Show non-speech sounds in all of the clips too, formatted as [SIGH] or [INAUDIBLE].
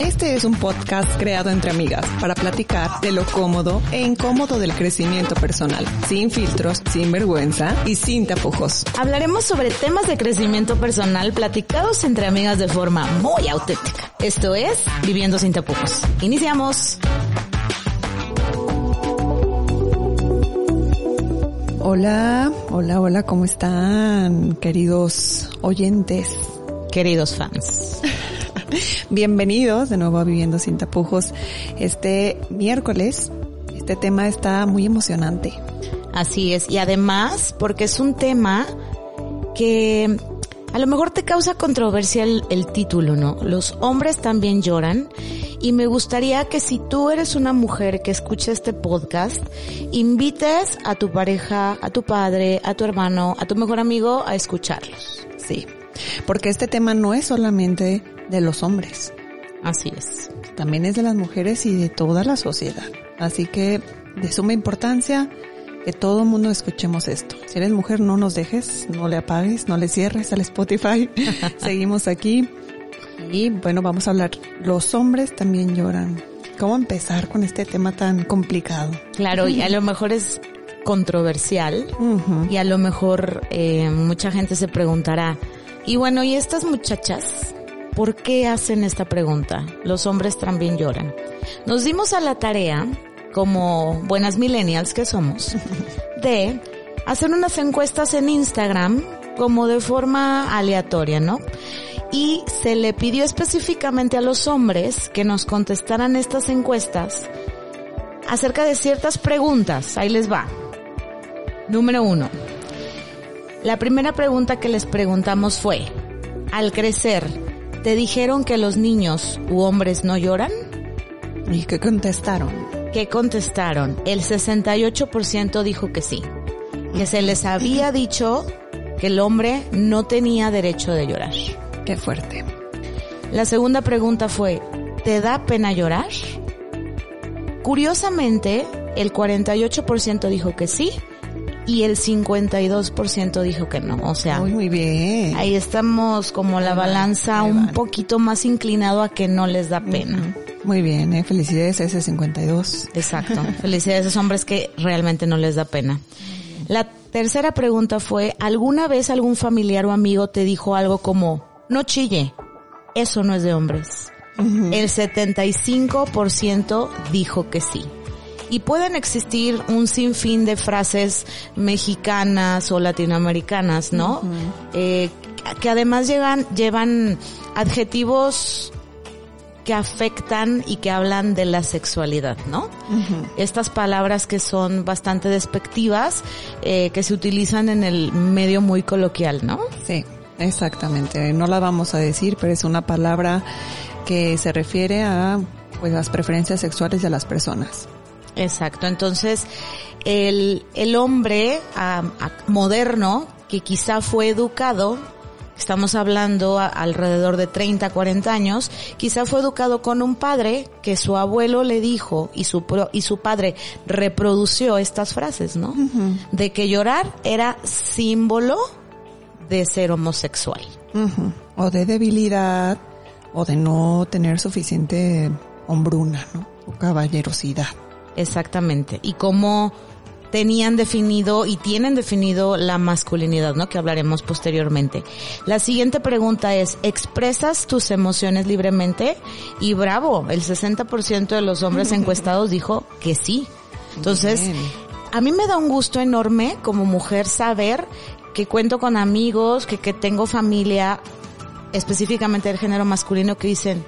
Este es un podcast creado entre amigas para platicar de lo cómodo e incómodo del crecimiento personal, sin filtros, sin vergüenza y sin tapujos. Hablaremos sobre temas de crecimiento personal platicados entre amigas de forma muy auténtica. Esto es Viviendo sin tapujos. Iniciamos. Hola, hola, hola, ¿cómo están, queridos oyentes? Queridos fans. Bienvenidos de nuevo a Viviendo sin tapujos. Este miércoles, este tema está muy emocionante. Así es, y además porque es un tema que a lo mejor te causa controversia el, el, título, ¿no? Los hombres también lloran. Y me gustaría que si tú eres una mujer que escucha este podcast, invites a tu pareja, a tu padre, a tu hermano, a tu mejor amigo a escucharlos. Sí, porque este tema no es solamente de los hombres. Así es. También es de las mujeres y de toda la sociedad. Así que de suma importancia que todo el mundo escuchemos esto. Si eres mujer, no nos dejes, no le apagues, no le cierres al Spotify. [LAUGHS] Seguimos aquí. Y bueno, vamos a hablar. Los hombres también lloran. ¿Cómo empezar con este tema tan complicado? Claro, y a lo mejor es controversial uh -huh. y a lo mejor eh, mucha gente se preguntará, y bueno, ¿y estas muchachas por qué hacen esta pregunta? Los hombres también lloran. Nos dimos a la tarea, como buenas millennials que somos, [LAUGHS] de hacer unas encuestas en Instagram como de forma aleatoria, ¿no? Y se le pidió específicamente a los hombres que nos contestaran estas encuestas acerca de ciertas preguntas. Ahí les va. Número uno. La primera pregunta que les preguntamos fue, al crecer, ¿te dijeron que los niños u hombres no lloran? ¿Y qué contestaron? ¿Qué contestaron? El 68% dijo que sí, que se les había dicho que el hombre no tenía derecho de llorar. Qué fuerte. La segunda pregunta fue, ¿te da pena llorar? Curiosamente, el 48% dijo que sí y el 52% dijo que no. O sea, muy, muy bien. Ahí estamos como la balanza un poquito más inclinado a que no les da pena. Uh -huh. Muy bien, ¿eh? felicidades a ese 52. Exacto, [LAUGHS] felicidades a esos hombres que realmente no les da pena. La tercera pregunta fue, ¿alguna vez algún familiar o amigo te dijo algo como, no chille, eso no es de hombres? Uh -huh. El 75% dijo que sí y pueden existir un sinfín de frases mexicanas o latinoamericanas, ¿no? Uh -huh. eh, que además llevan, llevan adjetivos que afectan y que hablan de la sexualidad, ¿no? Uh -huh. Estas palabras que son bastante despectivas, eh, que se utilizan en el medio muy coloquial, ¿no? Sí, exactamente. No la vamos a decir, pero es una palabra que se refiere a pues las preferencias sexuales de las personas. Exacto, entonces el, el hombre a, a moderno que quizá fue educado, estamos hablando a, alrededor de 30, 40 años, quizá fue educado con un padre que su abuelo le dijo y su, y su padre reprodució estas frases, ¿no? Uh -huh. De que llorar era símbolo de ser homosexual. Uh -huh. O de debilidad, o de no tener suficiente hombruna, ¿no? O caballerosidad. Exactamente. Y cómo tenían definido y tienen definido la masculinidad, ¿no? Que hablaremos posteriormente. La siguiente pregunta es, ¿expresas tus emociones libremente? Y bravo, el 60% de los hombres [LAUGHS] encuestados dijo que sí. Entonces, Bien. a mí me da un gusto enorme como mujer saber que cuento con amigos, que, que tengo familia, específicamente del género masculino, que dicen,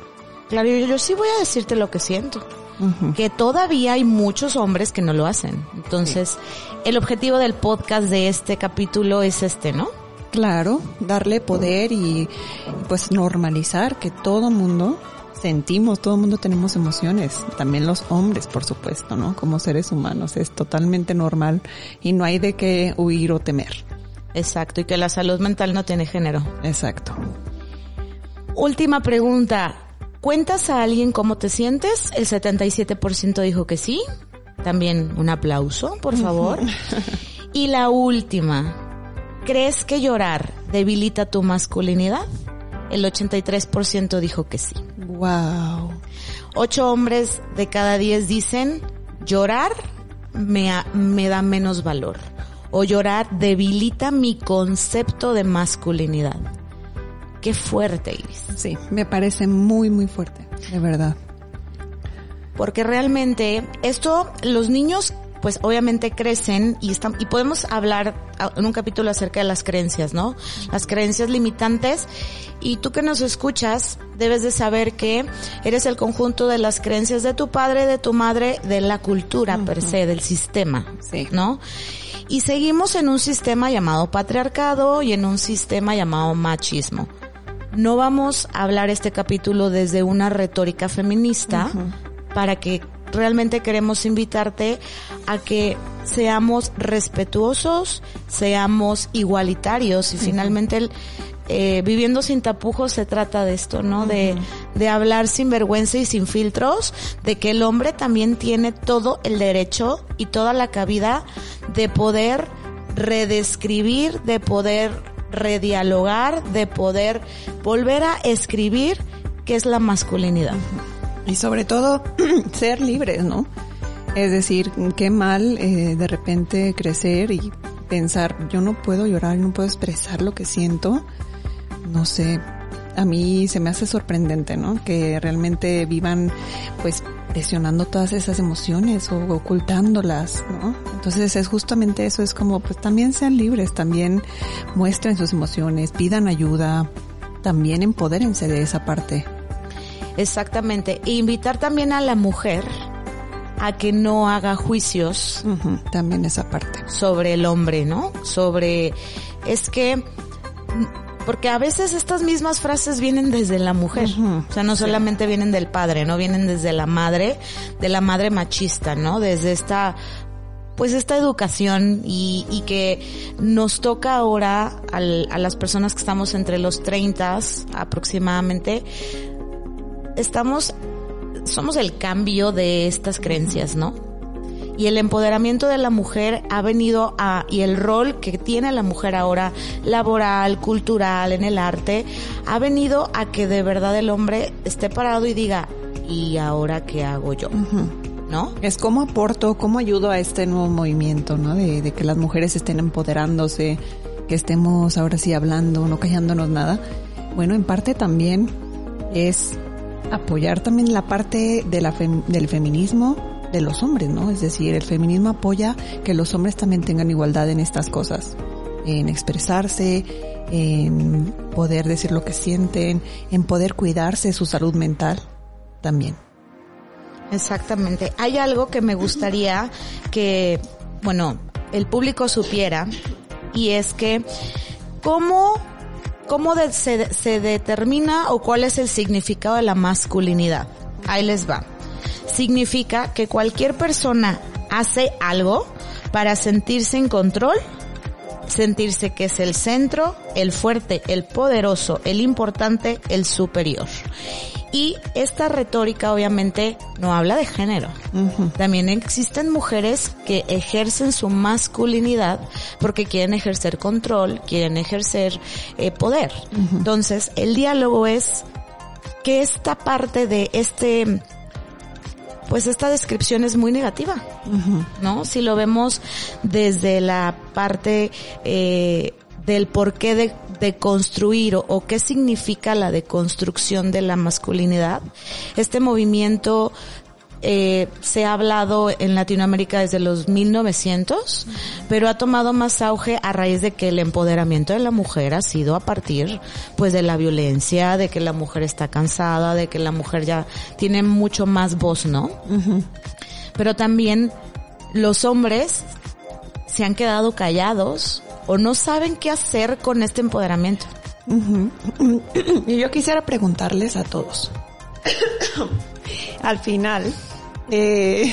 claro, yo, yo sí voy a decirte lo que siento. Uh -huh. que todavía hay muchos hombres que no lo hacen. Entonces, sí. el objetivo del podcast de este capítulo es este, ¿no? Claro, darle poder y pues normalizar que todo mundo sentimos, todo mundo tenemos emociones, también los hombres, por supuesto, ¿no? Como seres humanos, es totalmente normal y no hay de qué huir o temer. Exacto, y que la salud mental no tiene género. Exacto. Última pregunta, ¿Cuentas a alguien cómo te sientes? El 77% dijo que sí. También un aplauso, por favor. [LAUGHS] y la última, ¿crees que llorar debilita tu masculinidad? El 83% dijo que sí. Wow. Ocho hombres de cada diez dicen, llorar me, me da menos valor. O llorar debilita mi concepto de masculinidad. Qué fuerte, Iris. Sí, me parece muy, muy fuerte, de verdad. Porque realmente esto, los niños pues obviamente crecen y están, y podemos hablar en un capítulo acerca de las creencias, ¿no? Las creencias limitantes y tú que nos escuchas debes de saber que eres el conjunto de las creencias de tu padre, de tu madre, de la cultura per se, del sistema, sí. ¿no? Y seguimos en un sistema llamado patriarcado y en un sistema llamado machismo. No vamos a hablar este capítulo desde una retórica feminista para que realmente queremos invitarte a que seamos respetuosos, seamos igualitarios y finalmente el, eh, viviendo sin tapujos se trata de esto, ¿no? De, de hablar sin vergüenza y sin filtros, de que el hombre también tiene todo el derecho y toda la cabida de poder redescribir, de poder redialogar, de poder volver a escribir qué es la masculinidad. Y sobre todo [CLEARS THROAT] ser libres, ¿no? Es decir, qué mal eh, de repente crecer y pensar, yo no puedo llorar, no puedo expresar lo que siento. No sé, a mí se me hace sorprendente, ¿no? Que realmente vivan pues presionando todas esas emociones o ocultándolas, ¿no? Entonces es justamente eso, es como pues también sean libres, también muestren sus emociones, pidan ayuda, también empodérense de esa parte. Exactamente. E invitar también a la mujer a que no haga juicios. también esa parte. Sobre el hombre, ¿no? Sobre, es que, porque a veces estas mismas frases vienen desde la mujer. O sea, no solamente vienen del padre, ¿no? Vienen desde la madre, de la madre machista, ¿no? Desde esta pues esta educación y, y que nos toca ahora al, a las personas que estamos entre los 30 aproximadamente, estamos, somos el cambio de estas creencias, ¿no? Y el empoderamiento de la mujer ha venido a, y el rol que tiene la mujer ahora, laboral, cultural, en el arte, ha venido a que de verdad el hombre esté parado y diga, ¿y ahora qué hago yo? ¿No? Es cómo aporto, cómo ayudo a este nuevo movimiento, ¿no? De, de que las mujeres estén empoderándose, que estemos ahora sí hablando, no callándonos nada. Bueno, en parte también es apoyar también la parte de la del feminismo de los hombres, ¿no? Es decir, el feminismo apoya que los hombres también tengan igualdad en estas cosas, en expresarse, en poder decir lo que sienten, en poder cuidarse su salud mental también. Exactamente. Hay algo que me gustaría que, bueno, el público supiera y es que cómo ¿Cómo se, se determina o cuál es el significado de la masculinidad? Ahí les va. Significa que cualquier persona hace algo para sentirse en control, sentirse que es el centro, el fuerte, el poderoso, el importante, el superior. Y esta retórica obviamente no habla de género. También existen mujeres que ejercen su masculinidad porque quieren ejercer control, quieren ejercer eh, poder. Entonces, el diálogo es que esta parte de este pues esta descripción es muy negativa, ¿no? Si lo vemos desde la parte eh, del porqué de, de construir o, qué significa la deconstrucción de la masculinidad. Este movimiento eh, se ha hablado en Latinoamérica desde los 1900, pero ha tomado más auge a raíz de que el empoderamiento de la mujer ha sido a partir, pues, de la violencia, de que la mujer está cansada, de que la mujer ya tiene mucho más voz, ¿no? Pero también los hombres se han quedado callados o no saben qué hacer con este empoderamiento. [COUGHS] Y yo quisiera preguntarles a todos. [COUGHS] Al final, eh,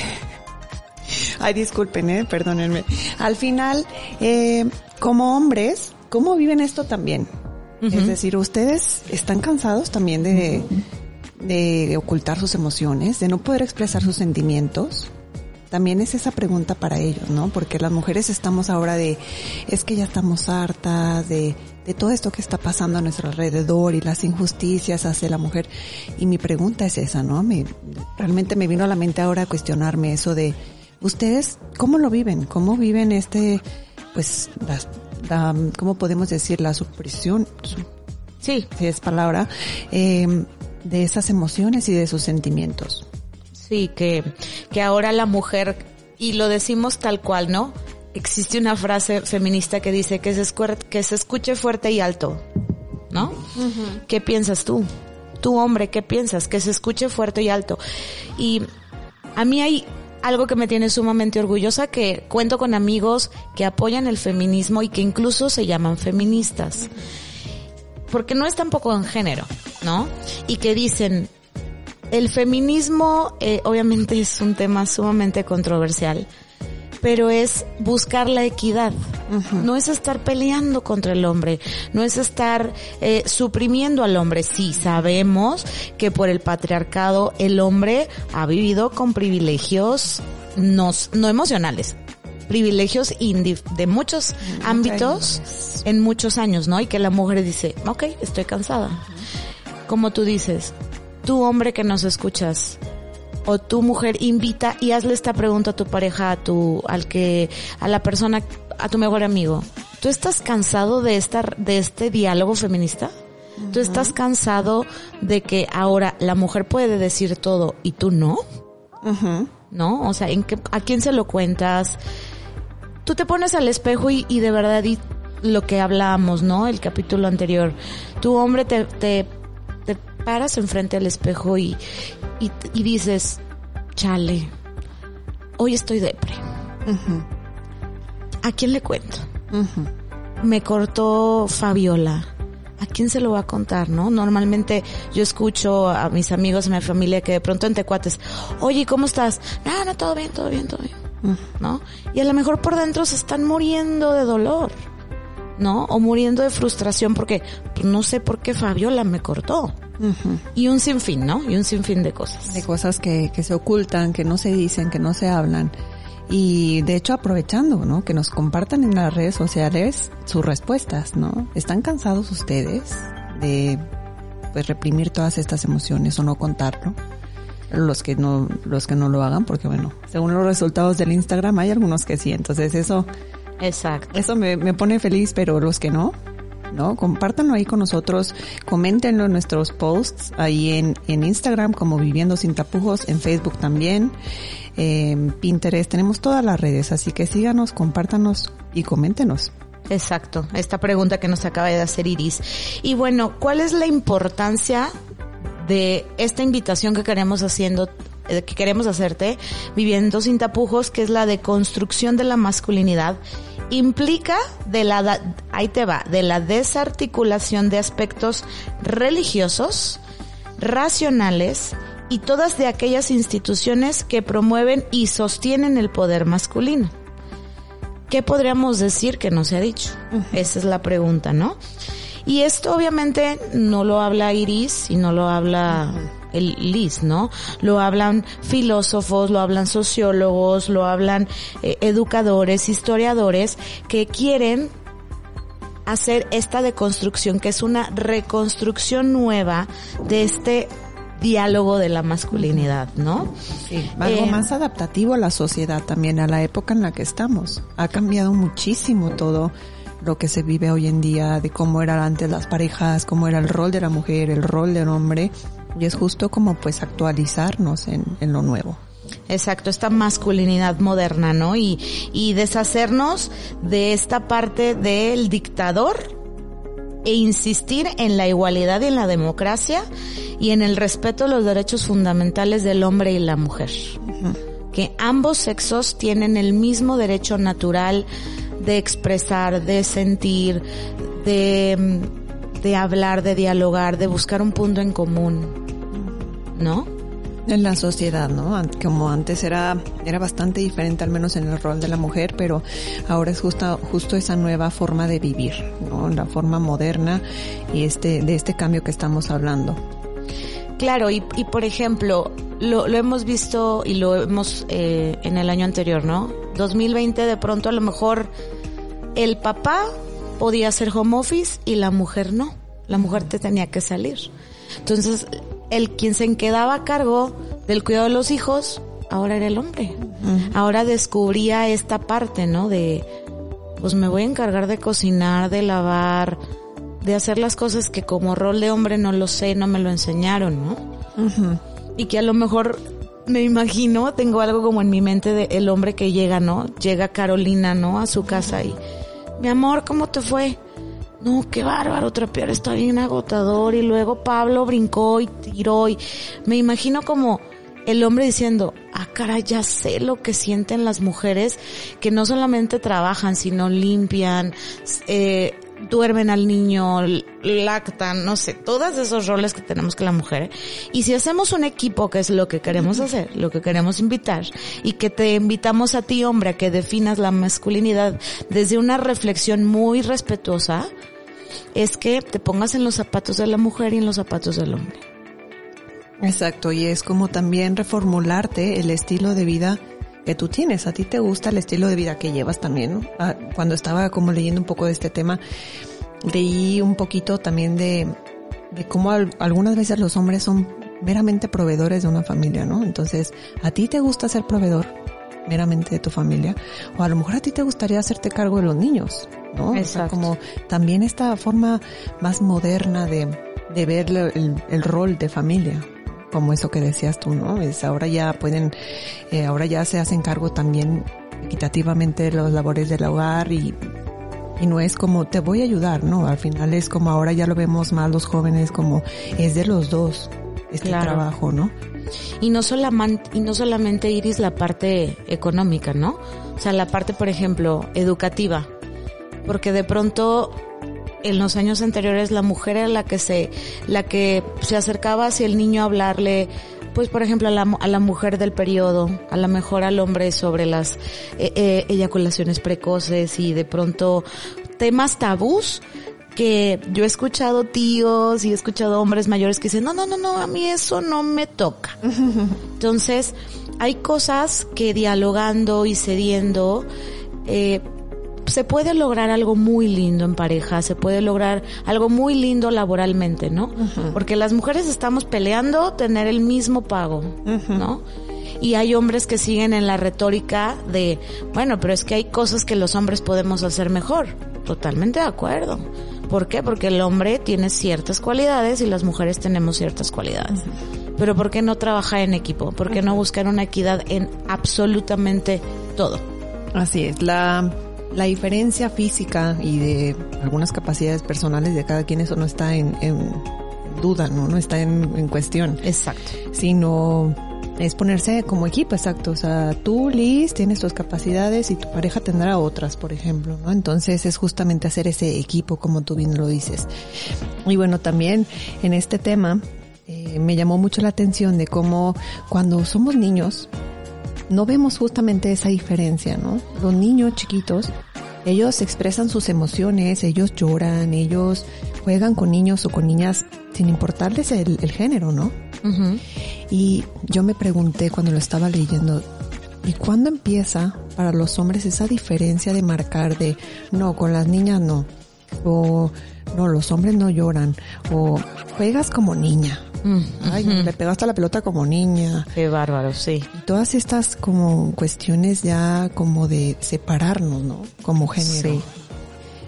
[LAUGHS] ay, disculpen, eh, perdónenme. Al final, eh, como hombres, ¿cómo viven esto también? Es decir, ustedes están cansados también de, de ocultar sus emociones, de no poder expresar sus sentimientos también es esa pregunta para ellos, ¿no? Porque las mujeres estamos ahora de, es que ya estamos hartas de, de todo esto que está pasando a nuestro alrededor y las injusticias hacia la mujer. Y mi pregunta es esa, ¿no? Me, realmente me vino a la mente ahora cuestionarme eso de, ¿ustedes cómo lo viven? ¿Cómo viven este, pues, la, ¿cómo podemos decir? La supresión, sí, si es palabra, eh, de esas emociones y de sus sentimientos. Sí, que, que ahora la mujer, y lo decimos tal cual, ¿no? Existe una frase feminista que dice que se, que se escuche fuerte y alto, ¿no? ¿Qué piensas tú? Tu hombre, ¿qué piensas? Que se escuche fuerte y alto. Y a mí hay algo que me tiene sumamente orgullosa, que cuento con amigos que apoyan el feminismo y que incluso se llaman feministas. Porque no es tampoco en género, ¿no? Y que dicen, el feminismo eh, obviamente es un tema sumamente controversial, pero es buscar la equidad. No es estar peleando contra el hombre, no es estar eh, suprimiendo al hombre. Sí, sabemos que por el patriarcado el hombre ha vivido con privilegios no, no emocionales, privilegios de muchos ámbitos en muchos años, ¿no? Y que la mujer dice, ok, estoy cansada. Como tú dices, tú hombre que nos escuchas, o tu mujer invita y hazle esta pregunta a tu pareja, a tu, al que, a la persona, a tu mejor amigo. ¿Tú estás cansado de estar, de este diálogo feminista? ¿Tú estás cansado de que ahora la mujer puede decir todo y tú no? ¿No? O sea, ¿en qué, ¿a quién se lo cuentas? Tú te pones al espejo y, y de verdad y lo que hablábamos, ¿no? El capítulo anterior. Tu hombre te, te paras enfrente al espejo y, y, dices, chale, hoy estoy depre. ¿A quién le cuento? Me cortó Fabiola. ¿A quién se lo va a contar, no? Normalmente yo escucho a mis amigos, a mi familia que de pronto entre cuates, oye, ¿cómo estás? No, no, todo bien, todo bien, todo bien. ¿No? Y a lo mejor por dentro se están muriendo de dolor. ¿no? O muriendo de frustración porque pues, no sé por qué Fabiola me cortó. Y un sinfín, ¿no? Y un sinfín de cosas. De cosas que, que se ocultan, que no se dicen, que no se hablan. Y de hecho aprovechando, ¿no? Que nos compartan en las redes sociales sus respuestas, ¿no? ¿Están cansados ustedes de pues reprimir todas estas emociones o no contarlo? Los que no, los que no lo hagan, porque bueno, según los resultados del Instagram hay algunos que sí, entonces eso Exacto. Eso me, me pone feliz, pero los que no, ¿no? Compártanlo ahí con nosotros, coméntenlo en nuestros posts, ahí en, en Instagram como Viviendo Sin Tapujos, en Facebook también, en Pinterest, tenemos todas las redes, así que síganos, compártanos y coméntenos. Exacto, esta pregunta que nos acaba de hacer Iris. Y bueno, ¿cuál es la importancia de esta invitación que queremos haciendo eh, que queremos hacerte, Viviendo sin tapujos, que es la de construcción de la masculinidad implica de la, ahí te va, de la desarticulación de aspectos religiosos, racionales y todas de aquellas instituciones que promueven y sostienen el poder masculino. ¿Qué podríamos decir que no se ha dicho? Esa es la pregunta, ¿no? Y esto obviamente no lo habla Iris y no lo habla el Liz, ¿no? Lo hablan filósofos, lo hablan sociólogos, lo hablan eh, educadores, historiadores que quieren hacer esta deconstrucción, que es una reconstrucción nueva de este diálogo de la masculinidad, ¿no? Sí, algo eh, más adaptativo a la sociedad también, a la época en la que estamos. Ha cambiado muchísimo todo lo que se vive hoy en día, de cómo eran antes las parejas, cómo era el rol de la mujer, el rol del hombre, y es justo como pues actualizarnos en, en lo nuevo. Exacto, esta masculinidad moderna, ¿no? Y, y deshacernos de esta parte del dictador e insistir en la igualdad y en la democracia y en el respeto a los derechos fundamentales del hombre y la mujer. Que ambos sexos tienen el mismo derecho natural de expresar, de sentir, de, de hablar, de dialogar, de buscar un punto en común, ¿no? En la sociedad, ¿no? Como antes era, era bastante diferente, al menos en el rol de la mujer, pero ahora es justo, justo esa nueva forma de vivir, ¿no? La forma moderna y este, de este cambio que estamos hablando. Claro, y, y por ejemplo, lo, lo hemos visto y lo hemos eh, en el año anterior, ¿no? 2020 de pronto a lo mejor el papá podía hacer home office y la mujer no. La mujer te tenía que salir. Entonces, el quien se quedaba a cargo del cuidado de los hijos, ahora era el hombre. Ahora descubría esta parte, ¿no? De, pues me voy a encargar de cocinar, de lavar, de hacer las cosas que como rol de hombre no lo sé, no me lo enseñaron, ¿no? Y que a lo mejor me imagino, tengo algo como en mi mente de el hombre que llega, ¿no? Llega Carolina, ¿no? A su casa y, mi amor, ¿cómo te fue? No, qué bárbaro, trapear está bien agotador. Y luego Pablo brincó y tiró y me imagino como el hombre diciendo, ah, cara, ya sé lo que sienten las mujeres que no solamente trabajan, sino limpian, eh, duermen al niño, lactan, no sé, todos esos roles que tenemos que la mujer. Y si hacemos un equipo, que es lo que queremos hacer, lo que queremos invitar, y que te invitamos a ti, hombre, a que definas la masculinidad desde una reflexión muy respetuosa, es que te pongas en los zapatos de la mujer y en los zapatos del hombre. Exacto, y es como también reformularte el estilo de vida que tú tienes. A ti te gusta el estilo de vida que llevas también. Ah, cuando estaba como leyendo un poco de este tema, leí un poquito también de, de cómo algunas veces los hombres son meramente proveedores de una familia, ¿no? Entonces, a ti te gusta ser proveedor meramente de tu familia, o a lo mejor a ti te gustaría hacerte cargo de los niños, ¿no? Exacto. como también esta forma más moderna de, de ver el, el rol de familia como eso que decías tú, ¿no? Es ahora ya pueden, eh, ahora ya se hacen cargo también equitativamente de las labores del hogar y, y no es como te voy a ayudar, ¿no? Al final es como ahora ya lo vemos más los jóvenes como es de los dos este trabajo, ¿no? Y no solamente, y no solamente Iris la parte económica, ¿no? O sea, la parte, por ejemplo, educativa. Porque de pronto en los años anteriores la mujer era la que se, la que se acercaba hacia el niño a hablarle, pues por ejemplo a la, a la mujer del periodo, a lo mejor al hombre sobre las eh, eh, eyaculaciones precoces y de pronto temas tabús que yo he escuchado tíos y he escuchado hombres mayores que dicen, no, no, no, no, a mí eso no me toca. [LAUGHS] Entonces, hay cosas que dialogando y cediendo, eh, se puede lograr algo muy lindo en pareja, se puede lograr algo muy lindo laboralmente, ¿no? Porque las mujeres estamos peleando tener el mismo pago, ¿no? Y hay hombres que siguen en la retórica de, bueno, pero es que hay cosas que los hombres podemos hacer mejor. Totalmente de acuerdo. ¿Por qué? Porque el hombre tiene ciertas cualidades y las mujeres tenemos ciertas cualidades. Pero ¿por qué no trabajar en equipo? ¿Por qué no buscar una equidad en absolutamente todo? Así es. La la diferencia física y de algunas capacidades personales de cada quien, eso no está en, duda, ¿no? No está en, cuestión. Exacto. Sino es ponerse como equipo, exacto. O sea, tú, Liz, tienes tus capacidades y tu pareja tendrá otras, por ejemplo, ¿no? Entonces es justamente hacer ese equipo, como tú bien lo dices. Y bueno, también en este tema eh, me llamó mucho la atención de cómo cuando somos niños, no vemos justamente esa diferencia, ¿no? Los niños chiquitos, ellos expresan sus emociones, ellos lloran, ellos juegan con niños o con niñas sin importarles el, género, ¿no? Y yo me pregunté cuando lo estaba leyendo, ¿y cuándo empieza para los hombres esa diferencia de marcar de, no, con las niñas no, o no, los hombres no lloran, o juegas como niña, Mm, Ay, le pegaste la pelota como niña. Qué bárbaro, sí. Y todas estas como cuestiones ya como de separarnos, ¿no? Como género. Sí.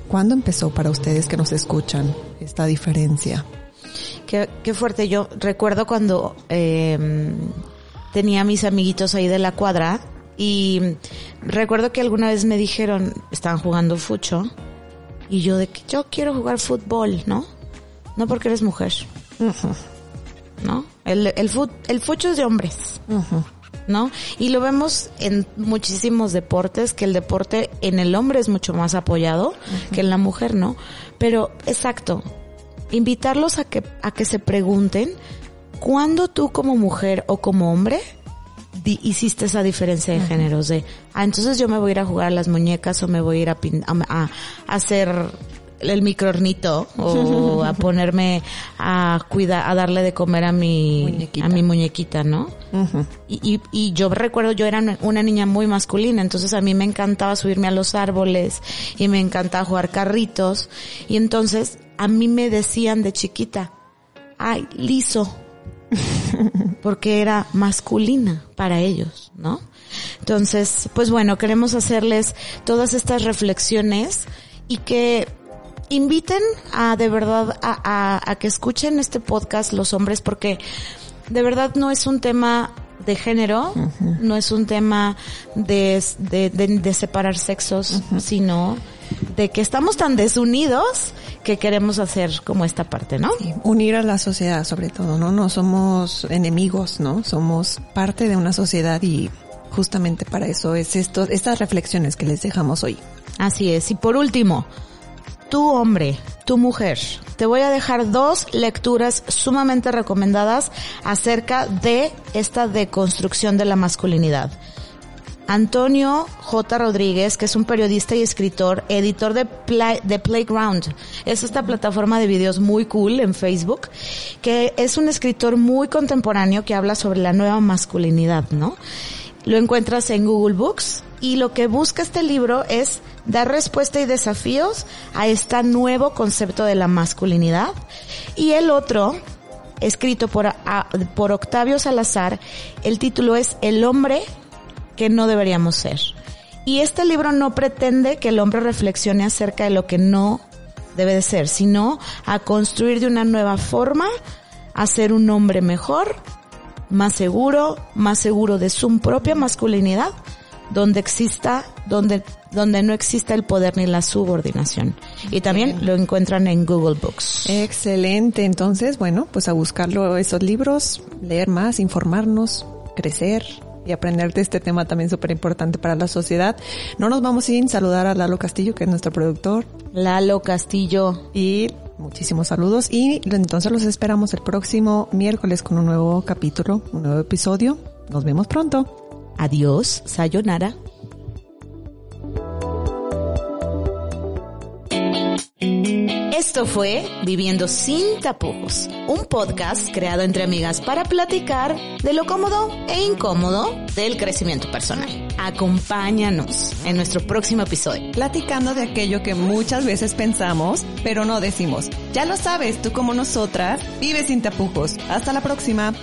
¿Cuándo empezó para ustedes que nos escuchan esta diferencia? Qué, qué fuerte. Yo recuerdo cuando eh, tenía mis amiguitos ahí de la cuadra y recuerdo que alguna vez me dijeron, estaban jugando fucho y yo de que yo quiero jugar fútbol, ¿no? No porque eres mujer. ¿No? El, el, el fucho es de hombres. ¿No? Y lo vemos en muchísimos deportes, que el deporte en el hombre es mucho más apoyado que en la mujer, ¿no? Pero, exacto, invitarlos a que, a que se pregunten, ¿cuándo tú como mujer o como hombre hiciste esa diferencia de géneros? De, ah, entonces yo me voy a ir a jugar a las muñecas o me voy a ir a, a, a hacer el microornito o [LAUGHS] a ponerme a cuidar, a darle de comer a mi, Muñequita. a mi muñequita, ¿no? Y, y, y yo recuerdo, yo era una niña muy masculina, entonces a mí me encantaba subirme a los árboles y me encantaba jugar carritos. Y entonces a mí me decían de chiquita, ay, liso. [LAUGHS] Porque era masculina para ellos, ¿no? Entonces, pues bueno, queremos hacerles todas estas reflexiones y que inviten a de verdad a, a, a que escuchen este podcast los hombres porque de verdad no es un tema de género, no es un tema de, de, de, de separar sexos, sino de que estamos tan desunidos que queremos hacer como esta parte, ¿no? Sí, Unir a la sociedad sobre todo, ¿no? No somos enemigos, ¿no? Somos parte de una sociedad y justamente para eso es esto, estas reflexiones que les dejamos hoy. Así es. Y por último, tu hombre, tu mujer, te voy a dejar dos lecturas sumamente recomendadas acerca de esta deconstrucción de la masculinidad. Antonio J. Rodríguez, que es un periodista y escritor, editor de, de Playground. Es esta plataforma de videos muy cool en Facebook, que es un escritor muy contemporáneo que habla sobre la nueva masculinidad, ¿no? Lo encuentras en Google Books y lo que busca este libro es dar respuesta y desafíos a este nuevo concepto de la masculinidad. Y el otro, escrito por, por Octavio Salazar, el título es El hombre que no deberíamos ser. Y este libro no pretende que el hombre reflexione acerca de lo que no debe de ser, sino a construir de una nueva forma, a ser un hombre mejor, más seguro, más seguro de su propia masculinidad, donde exista, donde, donde no exista el poder ni la subordinación. Y también lo encuentran en Google Books. Excelente. Entonces, bueno, pues a buscarlo esos libros, leer más, informarnos, crecer y aprender de este tema también súper importante para la sociedad. No nos vamos sin saludar a Lalo Castillo, que es nuestro productor. Lalo Castillo. Y muchísimos saludos. Y entonces los esperamos el próximo miércoles con un nuevo capítulo, un nuevo episodio. Nos vemos pronto. Adiós, sayonara. Esto fue Viviendo sin tapujos, un podcast creado entre amigas para platicar de lo cómodo e incómodo del crecimiento personal. Acompáñanos en nuestro próximo episodio. Platicando de aquello que muchas veces pensamos, pero no decimos. Ya lo sabes, tú como nosotras, vive sin tapujos. Hasta la próxima.